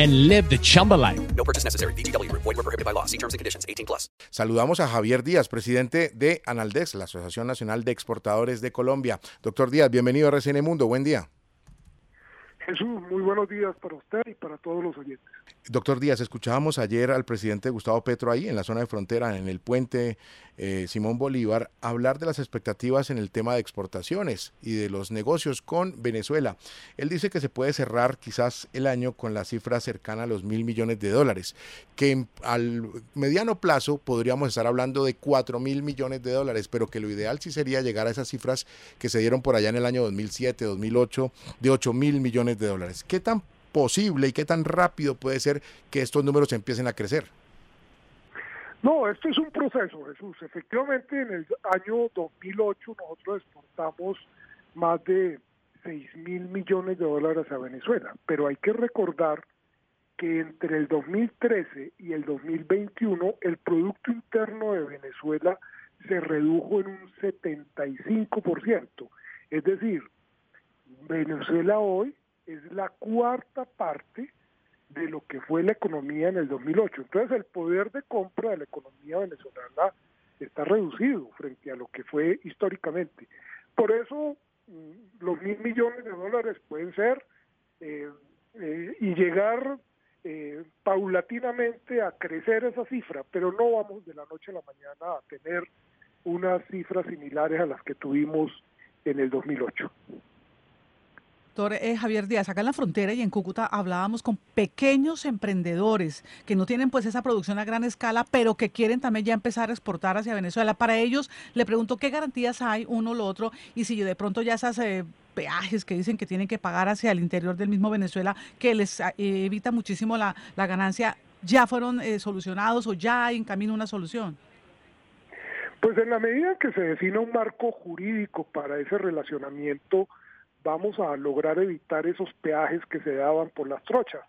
and live the Chumba life. No purchase necessary. VGW. Void were prohibited by law. See terms and conditions. 18 plus. Saludamos a Javier Díaz, presidente de Analdex, la Asociación Nacional de Exportadores de Colombia. Doctor Díaz, bienvenido a RCN Mundo. Buen día. Jesús, muy buenos días para usted y para todos los oyentes. Doctor Díaz, escuchábamos ayer al presidente Gustavo Petro ahí en la zona de frontera, en el puente eh, Simón Bolívar, hablar de las expectativas en el tema de exportaciones y de los negocios con Venezuela. Él dice que se puede cerrar quizás el año con la cifra cercana a los mil millones de dólares, que al mediano plazo podríamos estar hablando de cuatro mil millones de dólares, pero que lo ideal sí sería llegar a esas cifras que se dieron por allá en el año 2007, 2008, de ocho mil millones de dólares. ¿Qué tan posible y qué tan rápido puede ser que estos números empiecen a crecer? No, esto es un proceso, Jesús. Efectivamente, en el año 2008 nosotros exportamos más de 6 mil millones de dólares a Venezuela, pero hay que recordar que entre el 2013 y el 2021 el Producto Interno de Venezuela se redujo en un 75%. Es decir, Venezuela hoy es la cuarta parte de lo que fue la economía en el 2008. Entonces el poder de compra de la economía venezolana está reducido frente a lo que fue históricamente. Por eso mm, los mil millones de dólares pueden ser eh, eh, y llegar eh, paulatinamente a crecer esa cifra, pero no vamos de la noche a la mañana a tener unas cifras similares a las que tuvimos en el 2008. Doctor eh, Javier Díaz, acá en la frontera y en Cúcuta hablábamos con pequeños emprendedores que no tienen pues esa producción a gran escala, pero que quieren también ya empezar a exportar hacia Venezuela. Para ellos le pregunto qué garantías hay uno o lo otro y si de pronto ya esas eh, peajes que dicen que tienen que pagar hacia el interior del mismo Venezuela, que les eh, evita muchísimo la, la ganancia, ya fueron eh, solucionados o ya hay en camino una solución. Pues en la medida que se defina un marco jurídico para ese relacionamiento, vamos a lograr evitar esos peajes que se daban por las trochas.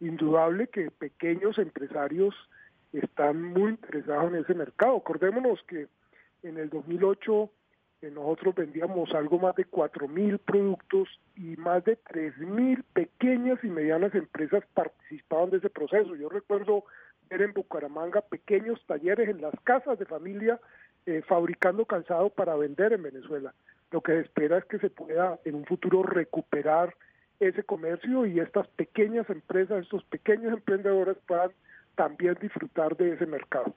Indudable que pequeños empresarios están muy interesados en ese mercado. Acordémonos que en el 2008 eh, nosotros vendíamos algo más de 4.000 productos y más de 3.000 pequeñas y medianas empresas participaban de ese proceso. Yo recuerdo ver en Bucaramanga pequeños talleres en las casas de familia eh, fabricando calzado para vender en Venezuela. Lo que se espera es que se pueda en un futuro recuperar ese comercio y estas pequeñas empresas, estos pequeños emprendedores puedan también disfrutar de ese mercado.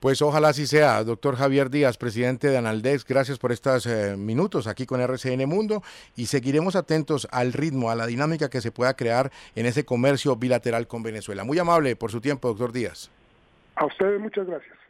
Pues ojalá así sea, doctor Javier Díaz, presidente de Analdex. Gracias por estos eh, minutos aquí con RCN Mundo y seguiremos atentos al ritmo, a la dinámica que se pueda crear en ese comercio bilateral con Venezuela. Muy amable por su tiempo, doctor Díaz. A ustedes muchas gracias.